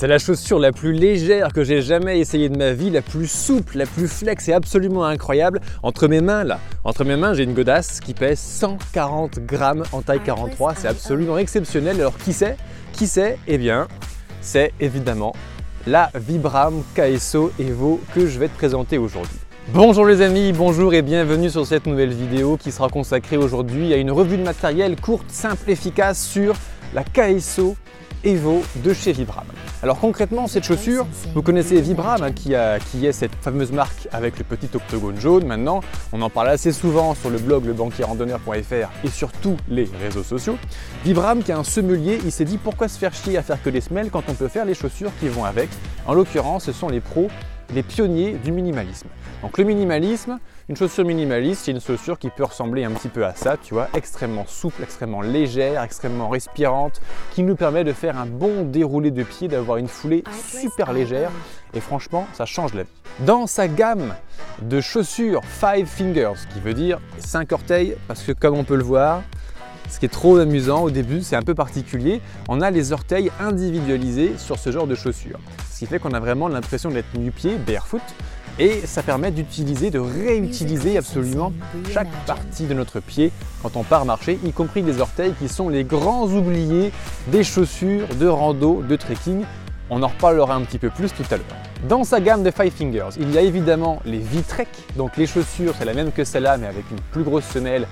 C'est la chaussure la plus légère que j'ai jamais essayée de ma vie, la plus souple, la plus flex et absolument incroyable. Entre mes mains là, entre mes mains j'ai une godasse qui pèse 140 grammes en taille 43, c'est absolument exceptionnel. Alors qui c'est? Qui c'est? Eh bien, c'est évidemment la Vibram KSO Evo que je vais te présenter aujourd'hui. Bonjour les amis, bonjour et bienvenue sur cette nouvelle vidéo qui sera consacrée aujourd'hui à une revue de matériel courte, simple, efficace sur la KSO Evo de chez Vibram. Alors concrètement, cette chaussure, vous connaissez Vibram hein, qui, qui, est cette fameuse marque avec le petit octogone jaune maintenant. On en parle assez souvent sur le blog lebanquierrandonneur.fr et sur tous les réseaux sociaux. Vibram qui est un semelier, il s'est dit pourquoi se faire chier à faire que des semelles quand on peut faire les chaussures qui vont avec? En l'occurrence, ce sont les pros les pionniers du minimalisme. Donc le minimalisme, une chaussure minimaliste, c'est une chaussure qui peut ressembler un petit peu à ça, tu vois, extrêmement souple, extrêmement légère, extrêmement respirante, qui nous permet de faire un bon déroulé de pied, d'avoir une foulée super légère, et franchement, ça change la vie. Dans sa gamme de chaussures Five Fingers, qui veut dire 5 orteils, parce que comme on peut le voir, ce qui est trop amusant au début, c'est un peu particulier, on a les orteils individualisés sur ce genre de chaussures. Ce qui fait qu'on a vraiment l'impression d'être nu-pied, barefoot, et ça permet d'utiliser, de réutiliser absolument chaque partie de notre pied quand on part marcher, y compris les orteils qui sont les grands oubliés des chaussures de rando, de trekking. On en reparlera un petit peu plus tout à l'heure. Dans sa gamme de Five Fingers, il y a évidemment les V-Trek, donc les chaussures, c'est la même que celle-là, mais avec une plus grosse semelle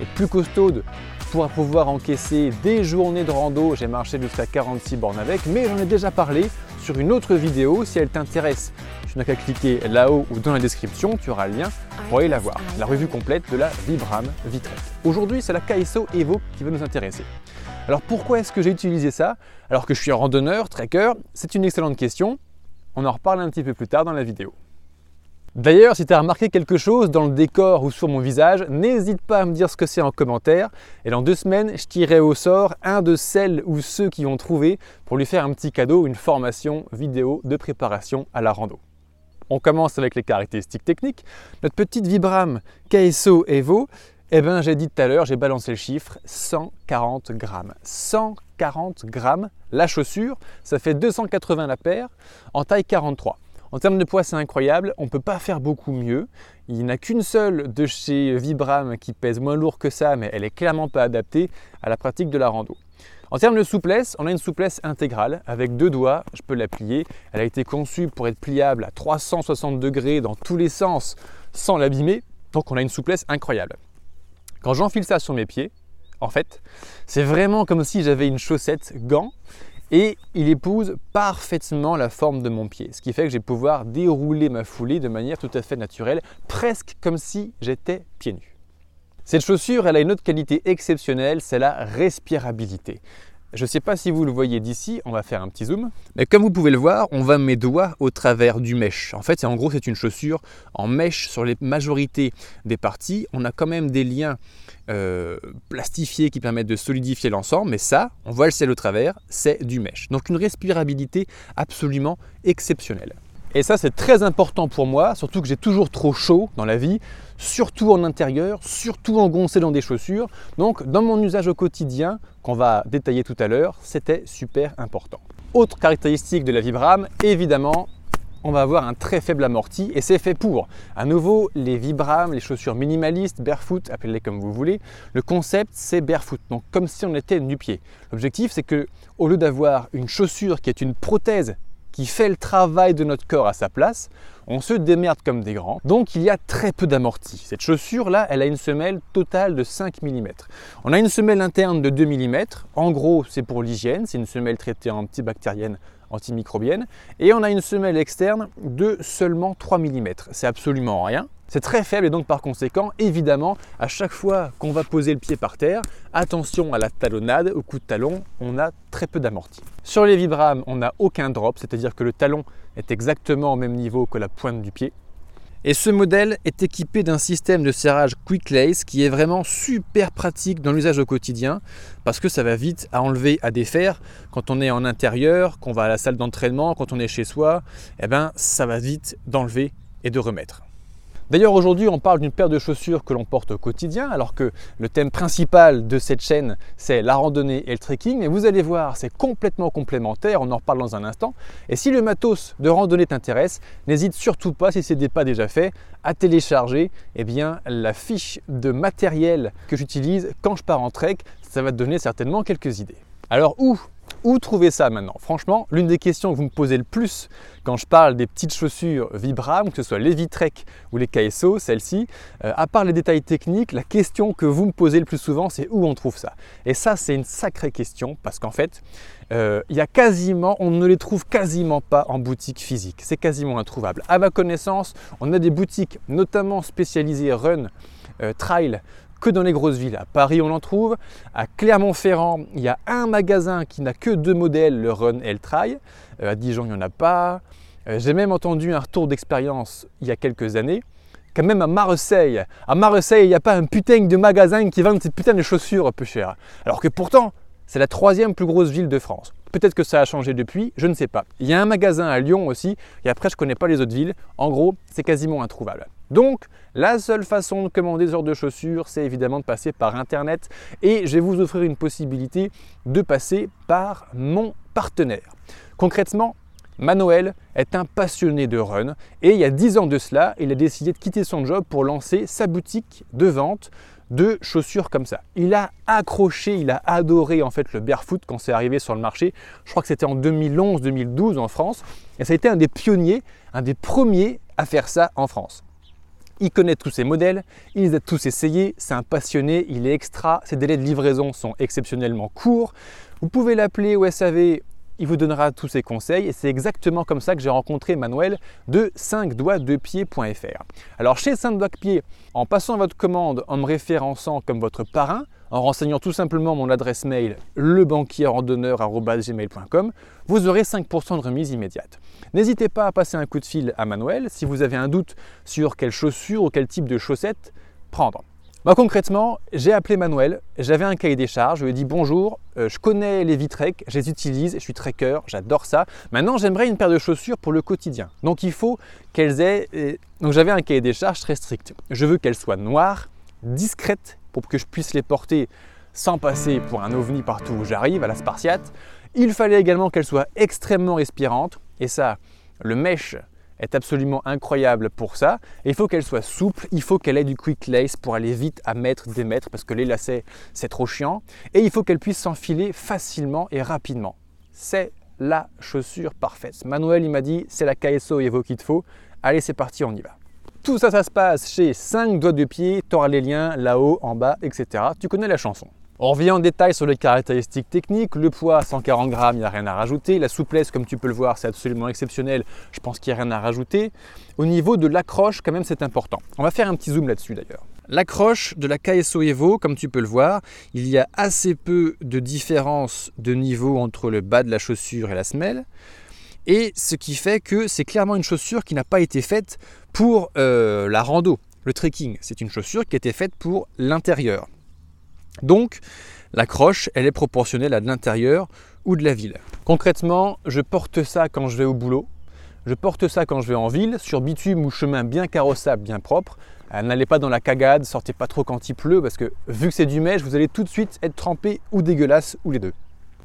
et plus costaude pour pouvoir encaisser des journées de rando. J'ai marché jusqu'à 46 bornes avec, mais j'en ai déjà parlé sur une autre vidéo. Si elle t'intéresse, tu n'as qu'à cliquer là-haut ou dans la description, tu auras le lien pour aller la voir. La revue complète de la Vibram Vitrek. Aujourd'hui, c'est la KSO Evo qui va nous intéresser. Alors pourquoi est-ce que j'ai utilisé ça? Alors que je suis un randonneur, trekker C'est une excellente question. On en reparle un petit peu plus tard dans la vidéo. D'ailleurs, si tu as remarqué quelque chose dans le décor ou sur mon visage, n'hésite pas à me dire ce que c'est en commentaire. Et dans deux semaines, je tirerai au sort un de celles ou ceux qui ont trouvé pour lui faire un petit cadeau, une formation vidéo de préparation à la rando. On commence avec les caractéristiques techniques. Notre petite Vibram KSO Evo, eh ben, j'ai dit tout à l'heure, j'ai balancé le chiffre, 140 grammes. 140 grammes la chaussure, ça fait 280 la paire en taille 43. En termes de poids, c'est incroyable. On ne peut pas faire beaucoup mieux. Il n'y a qu'une seule de chez Vibram qui pèse moins lourd que ça, mais elle est clairement pas adaptée à la pratique de la rando. En termes de souplesse, on a une souplesse intégrale. Avec deux doigts, je peux la plier. Elle a été conçue pour être pliable à 360 degrés dans tous les sens sans l'abîmer. Donc on a une souplesse incroyable. Quand j'enfile ça sur mes pieds, en fait, c'est vraiment comme si j'avais une chaussette gant et il épouse parfaitement la forme de mon pied, ce qui fait que je vais pouvoir dérouler ma foulée de manière tout à fait naturelle, presque comme si j'étais pieds nus. Cette chaussure, elle a une autre qualité exceptionnelle, c'est la respirabilité. Je ne sais pas si vous le voyez d'ici, on va faire un petit zoom. Mais comme vous pouvez le voir, on va mes doigts au travers du mèche. En fait, en gros, c'est une chaussure en mèche sur les majorités des parties. On a quand même des liens euh, plastifiés qui permettent de solidifier l'ensemble, mais ça, on voit le ciel au travers, c'est du mèche. Donc une respirabilité absolument exceptionnelle. Et ça, c'est très important pour moi, surtout que j'ai toujours trop chaud dans la vie, surtout en intérieur, surtout engoncé dans des chaussures. Donc, dans mon usage au quotidien, qu'on va détailler tout à l'heure, c'était super important. Autre caractéristique de la Vibram, évidemment, on va avoir un très faible amorti et c'est fait pour. À nouveau, les Vibram, les chaussures minimalistes, barefoot, appelez-les comme vous voulez, le concept c'est barefoot, donc comme si on était nu-pied. L'objectif c'est que au lieu d'avoir une chaussure qui est une prothèse qui fait le travail de notre corps à sa place, on se démerde comme des grands. Donc il y a très peu d'amorti. Cette chaussure là, elle a une semelle totale de 5 mm. On a une semelle interne de 2 mm. En gros, c'est pour l'hygiène, c'est une semelle traitée antibactérienne antimicrobienne. Et on a une semelle externe de seulement 3 mm. C'est absolument rien. C'est très faible et donc par conséquent, évidemment, à chaque fois qu'on va poser le pied par terre, attention à la talonnade, au coup de talon, on a très peu d'amorti. Sur les Vibram, on n'a aucun drop, c'est-à-dire que le talon est exactement au même niveau que la pointe du pied. Et ce modèle est équipé d'un système de serrage Quick Lace qui est vraiment super pratique dans l'usage au quotidien parce que ça va vite à enlever, à défaire. Quand on est en intérieur, qu'on va à la salle d'entraînement, quand on est chez soi, eh ben, ça va vite d'enlever et de remettre. D'ailleurs aujourd'hui on parle d'une paire de chaussures que l'on porte au quotidien alors que le thème principal de cette chaîne c'est la randonnée et le trekking. Et vous allez voir c'est complètement complémentaire, on en reparle dans un instant. Et si le matos de randonnée t'intéresse, n'hésite surtout pas si ce n'est pas déjà fait à télécharger eh bien, la fiche de matériel que j'utilise quand je pars en trek, ça va te donner certainement quelques idées. Alors où où trouver ça maintenant? Franchement, l'une des questions que vous me posez le plus quand je parle des petites chaussures Vibram, que ce soit les Vitrek ou les KSO, celles-ci, euh, à part les détails techniques, la question que vous me posez le plus souvent, c'est où on trouve ça? Et ça, c'est une sacrée question parce qu'en fait, euh, il y a quasiment, on ne les trouve quasiment pas en boutique physique. C'est quasiment introuvable. À ma connaissance, on a des boutiques notamment spécialisées run, euh, trail que dans les grosses villes. À Paris, on en trouve. À Clermont-Ferrand, il y a un magasin qui n'a que deux modèles, le Run et le Trail. Euh, à Dijon, il n'y en a pas. Euh, j'ai même entendu un retour d'expérience il y a quelques années. Quand même à Marseille, à Marseille, il n'y a pas un putain de magasin qui vend ces putains de chaussures peu chères. Alors que pourtant, c'est la troisième plus grosse ville de France. Peut-être que ça a changé depuis, je ne sais pas. Il y a un magasin à Lyon aussi, et après je ne connais pas les autres villes. En gros, c'est quasiment introuvable. Donc, la seule façon de commander ce genre de chaussures, c'est évidemment de passer par Internet. Et je vais vous offrir une possibilité de passer par mon partenaire. Concrètement, Manuel est un passionné de run et il y a 10 ans de cela, il a décidé de quitter son job pour lancer sa boutique de vente de chaussures comme ça. Il a accroché, il a adoré en fait le barefoot quand c'est arrivé sur le marché. Je crois que c'était en 2011-2012 en France et ça a été un des pionniers, un des premiers à faire ça en France. Il connaît tous ses modèles, il les a tous essayés, c'est un passionné, il est extra, ses délais de livraison sont exceptionnellement courts. Vous pouvez l'appeler au SAV il vous donnera tous ses conseils et c'est exactement comme ça que j'ai rencontré Manuel de 5 doigts de pied.fr. Alors chez 5 doigts de pied, en passant votre commande en me référençant comme votre parrain, en renseignant tout simplement mon adresse mail lebanquierrandonneur.gmail.com, vous aurez 5% de remise immédiate. N'hésitez pas à passer un coup de fil à Manuel si vous avez un doute sur quelle chaussure ou quel type de chaussettes prendre. Bah, concrètement, j'ai appelé Manuel, j'avais un cahier des charges, je lui ai dit bonjour, euh, je connais les Vitrek, je les utilise, je suis trekker, j'adore ça. Maintenant, j'aimerais une paire de chaussures pour le quotidien. Donc il faut qu'elles aient... Euh, donc j'avais un cahier des charges très strict. Je veux qu'elles soient noires, discrètes, pour que je puisse les porter sans passer pour un ovni partout où j'arrive, à la Spartiate. Il fallait également qu'elles soient extrêmement respirantes, et ça, le mesh est absolument incroyable pour ça. il faut qu'elle soit souple, il faut qu'elle ait du quick lace pour aller vite à mettre, démettre, parce que les lacets, c'est trop chiant. Et il faut qu'elle puisse s'enfiler facilement et rapidement. C'est la chaussure parfaite. Manuel, il m'a dit, c'est la KSO Evo qu'il te faut. Allez, c'est parti, on y va. Tout ça, ça se passe chez 5 doigts de pied, tu auras les liens là-haut, en bas, etc. Tu connais la chanson. On revient en détail sur les caractéristiques techniques. Le poids, 140 grammes, il n'y a rien à rajouter. La souplesse, comme tu peux le voir, c'est absolument exceptionnel. Je pense qu'il n'y a rien à rajouter. Au niveau de l'accroche, quand même, c'est important. On va faire un petit zoom là-dessus d'ailleurs. L'accroche de la KSO Evo, comme tu peux le voir, il y a assez peu de différence de niveau entre le bas de la chaussure et la semelle. Et ce qui fait que c'est clairement une chaussure qui n'a pas été faite pour euh, la rando, le trekking. C'est une chaussure qui a été faite pour l'intérieur. Donc, la croche, elle est proportionnelle à de l'intérieur ou de la ville. Concrètement, je porte ça quand je vais au boulot. Je porte ça quand je vais en ville, sur bitume ou chemin bien carrossable, bien propre. Euh, n'allez pas dans la cagade, sortez pas trop quand il pleut, parce que vu que c'est du mèche, vous allez tout de suite être trempé ou dégueulasse, ou les deux.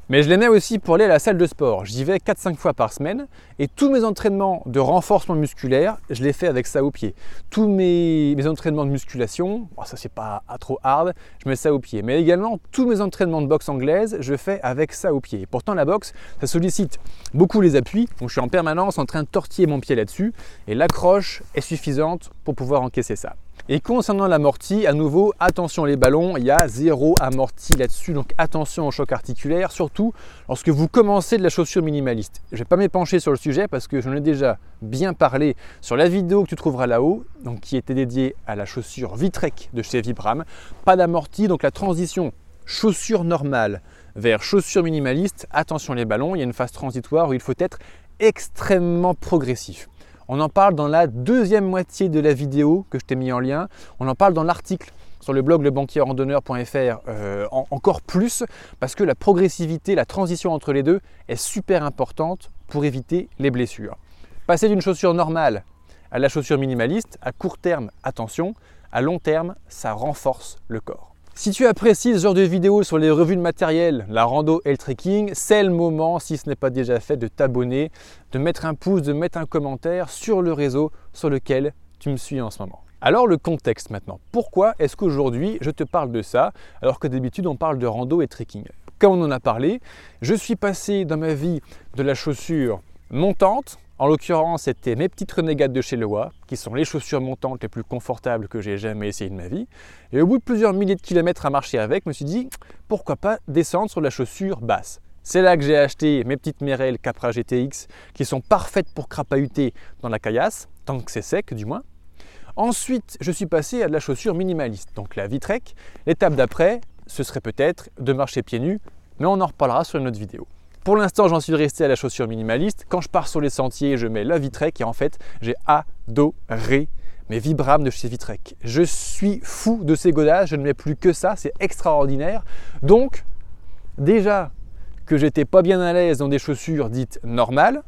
Mais je l'aimais aussi pour aller à la salle de sport. J'y vais 4-5 fois par semaine et tous mes entraînements de renforcement musculaire, je les fais avec ça au pied. Tous mes, entraînements de musculation, ça c'est pas trop hard, je mets ça au pied. Mais également tous mes entraînements de boxe anglaise, je fais avec ça au pied. pourtant la boxe, ça sollicite beaucoup les appuis, donc je suis en permanence en train de tortiller mon pied là-dessus et l'accroche est suffisante pour pouvoir encaisser ça. Et concernant l'amorti, à nouveau, attention les ballons, il y a zéro amorti là-dessus, donc attention au choc articulaire, surtout lorsque vous commencez de la chaussure minimaliste. Je ne vais pas m'épancher sur le sujet parce que j'en ai déjà bien parlé sur la vidéo que tu trouveras là-haut, donc qui était dédiée à la chaussure Vitrek de chez Vibram. Pas d'amorti, donc la transition chaussure normale vers chaussure minimaliste, attention les ballons, il y a une phase transitoire où il faut être extrêmement progressif. On en parle dans la deuxième moitié de la vidéo que je t'ai mis en lien. On en parle dans l'article sur le blog lebanquierrandonneur.fr euh, encore plus parce que la progressivité, la transition entre les deux est super importante pour éviter les blessures. Passer d'une chaussure normale à la chaussure minimaliste, à court terme, attention, à long terme, ça renforce le corps. Si tu apprécies ce genre de vidéos sur les revues de matériel, la rando et le trekking, c'est le moment, si ce n'est pas déjà fait, de t'abonner, de mettre un pouce, de mettre un commentaire sur le réseau sur lequel tu me suis en ce moment. Alors le contexte maintenant. Pourquoi est-ce qu'aujourd'hui je te parle de ça alors que d'habitude on parle de rando et trekking? Comme on en a parlé, je suis passé dans ma vie de la chaussure montante en l'occurrence, c'était mes petites renégates de chez Lewa, qui sont les chaussures montantes les plus confortables que j'ai jamais essayé de ma vie. Et au bout de plusieurs milliers de kilomètres à marcher avec, je me suis dit, pourquoi pas descendre sur la chaussure basse c'est là que j'ai acheté mes petites Merrell Capra GTX qui sont parfaites pour crapahuter dans la caillasse, tant que c'est sec du moins. Ensuite, je suis passé à de la chaussure minimaliste, donc la Vitrek. L'étape d'après, ce serait peut-être de marcher pieds nus, mais on en reparlera sur une autre vidéo. Pour l'instant, j'en suis resté à la chaussure minimaliste. Quand je pars sur les sentiers, je mets la Vitrek et en fait, j'ai adoré mes Vibram de chez Vitrek. Je suis fou de ces godasses, je ne mets plus que ça, c'est extraordinaire. Donc, déjà que j'étais pas bien à l'aise dans des chaussures dites normales,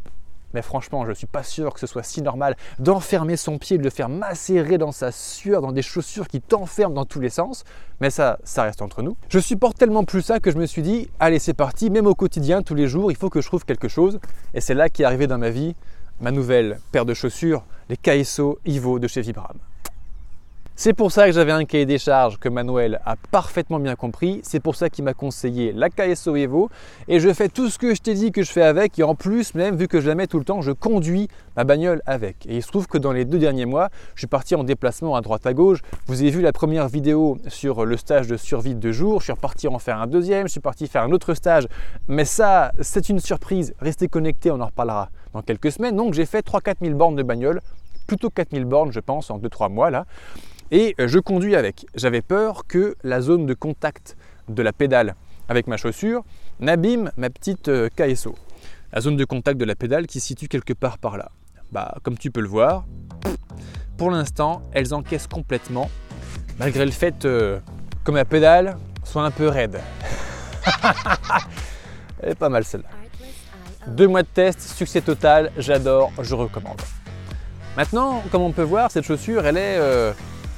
mais franchement, je ne suis pas sûr que ce soit si normal d'enfermer son pied, de le faire macérer dans sa sueur, dans des chaussures qui t'enferment dans tous les sens. Mais ça, ça reste entre nous. Je supporte tellement plus ça que je me suis dit, allez, c'est parti, même au quotidien, tous les jours, il faut que je trouve quelque chose. Et c'est là qu'est arrivé dans ma vie ma nouvelle paire de chaussures, les KSO Ivo de chez Vibram. C'est pour ça que j'avais un cahier des charges que Manuel a parfaitement bien compris. C'est pour ça qu'il m'a conseillé la KSO Evo. Et je fais tout ce que je t'ai dit que je fais avec. Et en plus, même vu que je la mets tout le temps, je conduis ma bagnole avec. Et il se trouve que dans les deux derniers mois, je suis parti en déplacement à droite à gauche. Vous avez vu la première vidéo sur le stage de survie de deux jours. Je suis reparti en faire un deuxième. Je suis parti faire un autre stage. Mais ça, c'est une surprise. Restez connectés, on en reparlera dans quelques semaines. Donc j'ai fait 3-4 000 bornes de bagnole. Plutôt 4 000 bornes, je pense, en 2-3 mois là et euh, je conduis avec. J'avais peur que la zone de contact de la pédale avec ma chaussure n'abîme ma petite euh, KSO. La zone de contact de la pédale qui se situe quelque part par là. Bah, comme tu peux le voir, pour l'instant, elles encaissent complètement, malgré le fait euh, que ma pédale soit un peu raide. Elle est pas mal celle-là. Deux mois de test, succès total, j'adore, je recommande. Maintenant, comme on peut voir, cette chaussure, elle est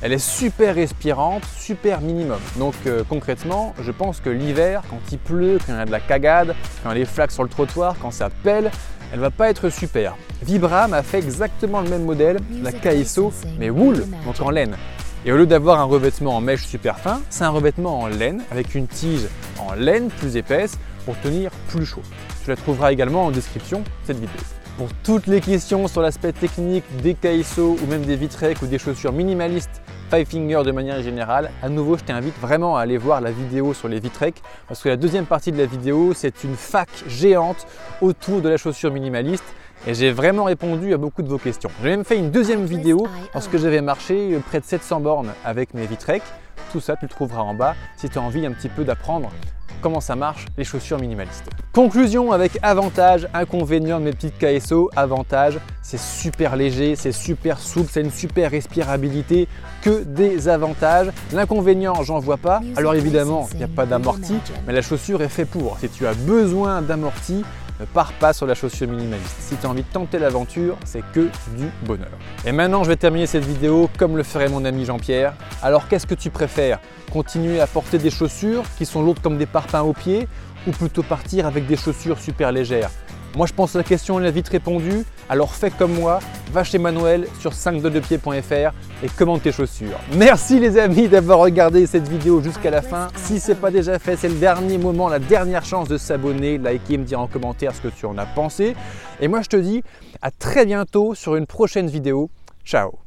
elle est super respirante, super minimum. Donc euh, concrètement, je pense que l'hiver, quand il pleut, quand il y a de la cagade, quand les flaques sur le trottoir, quand ça pèle, elle va pas être super. Vibram a fait exactement le même modèle, la KSO, mais wool, donc en laine. Et au lieu d'avoir un revêtement en mèche super fin, c'est un revêtement en laine avec une tige en laine plus épaisse pour tenir plus chaud. Tu la trouveras également en description de cette vidéo. Pour toutes les questions sur l'aspect technique des KSO ou même des Vitrek ou des chaussures minimalistes Five Finger de manière générale, à nouveau je t'invite vraiment à aller voir la vidéo sur les Vitrek parce que la deuxième partie de la vidéo c'est une fac géante autour de la chaussure minimaliste et j'ai vraiment répondu à beaucoup de vos questions. J'ai même fait une deuxième vidéo lorsque j'avais marché près de 700 bornes avec mes Vitrek. Tout ça tu le trouveras en bas si tu as envie un petit peu d'apprendre comment ça marche les chaussures minimalistes. Conclusion avec avantage, inconvénient de mes petites KSO. Avantage, c'est super léger, c'est super souple, c'est une super respirabilité, que des avantages. L'inconvénient, j'en vois pas. Alors évidemment, il n'y a pas d'amorti, mais la chaussure est faite pour. Si tu as besoin d'amorti, ne pars pas sur la chaussure minimaliste. Si tu as envie de tenter l'aventure, c'est que du bonheur. Et maintenant, je vais terminer cette vidéo comme le ferait mon ami Jean-Pierre. Alors, qu'est-ce que tu préfères? Continuer à porter des chaussures qui sont lourdes comme des parpaings aux pieds ou plutôt partir avec des chaussures super légères? Moi, je pense que la question est vite répondue. Alors fais comme moi, va chez Manuel sur 5 piedfr et commande tes chaussures. Merci les amis d'avoir regardé cette vidéo jusqu'à la fin. Si ce n'est pas déjà fait, c'est le dernier moment, la dernière chance de s'abonner, liker, me dire en commentaire ce que tu en as pensé. Et moi, je te dis à très bientôt sur une prochaine vidéo. Ciao